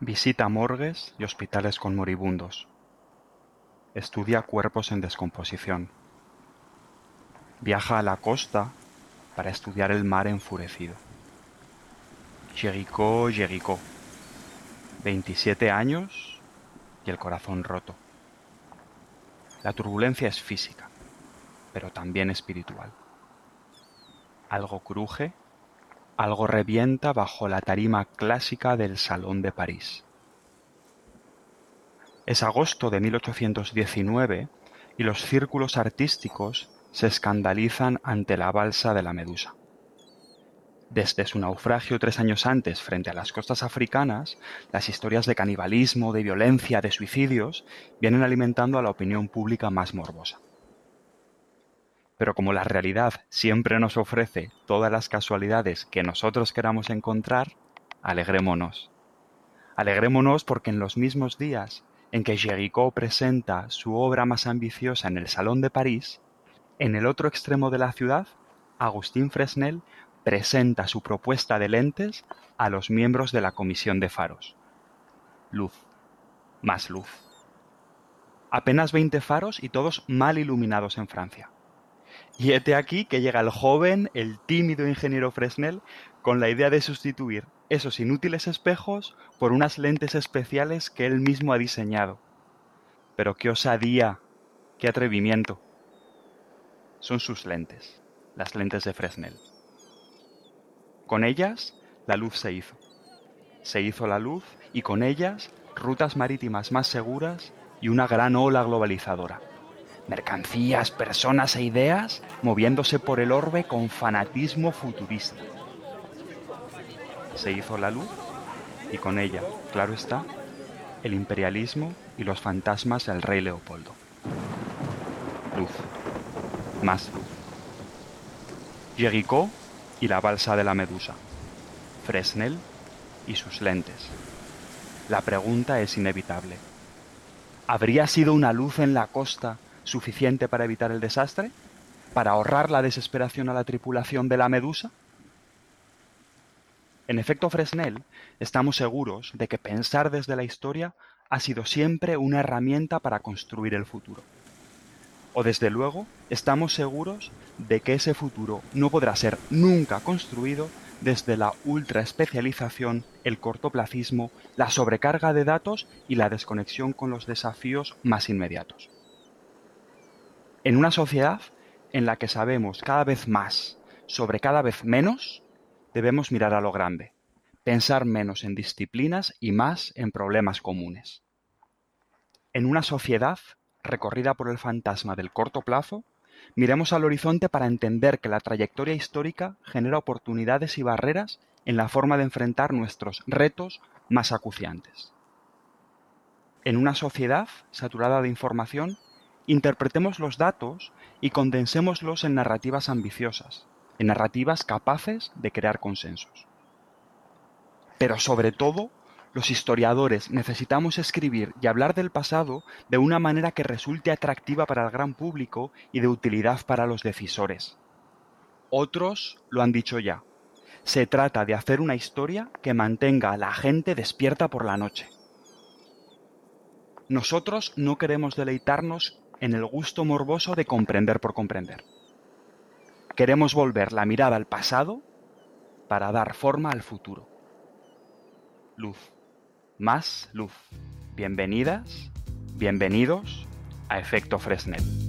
Visita morgues y hospitales con moribundos. Estudia cuerpos en descomposición. Viaja a la costa para estudiar el mar enfurecido. Jericho, Jericho. 27 años y el corazón roto. La turbulencia es física, pero también espiritual. Algo cruje algo revienta bajo la tarima clásica del Salón de París. Es agosto de 1819 y los círculos artísticos se escandalizan ante la balsa de la Medusa. Desde su naufragio tres años antes frente a las costas africanas, las historias de canibalismo, de violencia, de suicidios vienen alimentando a la opinión pública más morbosa. Pero como la realidad siempre nos ofrece todas las casualidades que nosotros queramos encontrar, alegrémonos. Alegrémonos porque en los mismos días en que Géricault presenta su obra más ambiciosa en el Salón de París, en el otro extremo de la ciudad, Agustín Fresnel presenta su propuesta de lentes a los miembros de la Comisión de Faros. Luz. Más luz. Apenas 20 faros y todos mal iluminados en Francia. Y hete aquí que llega el joven, el tímido ingeniero Fresnel, con la idea de sustituir esos inútiles espejos por unas lentes especiales que él mismo ha diseñado. Pero qué osadía, qué atrevimiento. Son sus lentes, las lentes de Fresnel. Con ellas, la luz se hizo. Se hizo la luz y con ellas rutas marítimas más seguras y una gran ola globalizadora mercancías, personas e ideas moviéndose por el orbe con fanatismo futurista. Se hizo la luz y con ella, claro está, el imperialismo y los fantasmas del rey Leopoldo. Luz. Más luz. Jericho y la balsa de la medusa. Fresnel y sus lentes. La pregunta es inevitable. ¿Habría sido una luz en la costa suficiente para evitar el desastre? ¿Para ahorrar la desesperación a la tripulación de la Medusa? En efecto, Fresnel, estamos seguros de que pensar desde la historia ha sido siempre una herramienta para construir el futuro. O desde luego, estamos seguros de que ese futuro no podrá ser nunca construido desde la ultraespecialización, el cortoplacismo, la sobrecarga de datos y la desconexión con los desafíos más inmediatos. En una sociedad en la que sabemos cada vez más sobre cada vez menos, debemos mirar a lo grande, pensar menos en disciplinas y más en problemas comunes. En una sociedad recorrida por el fantasma del corto plazo, miremos al horizonte para entender que la trayectoria histórica genera oportunidades y barreras en la forma de enfrentar nuestros retos más acuciantes. En una sociedad saturada de información, Interpretemos los datos y condensémoslos en narrativas ambiciosas, en narrativas capaces de crear consensos. Pero sobre todo, los historiadores necesitamos escribir y hablar del pasado de una manera que resulte atractiva para el gran público y de utilidad para los decisores. Otros lo han dicho ya. Se trata de hacer una historia que mantenga a la gente despierta por la noche. Nosotros no queremos deleitarnos en el gusto morboso de comprender por comprender. Queremos volver la mirada al pasado para dar forma al futuro. Luz, más luz. Bienvenidas, bienvenidos a Efecto Fresnel.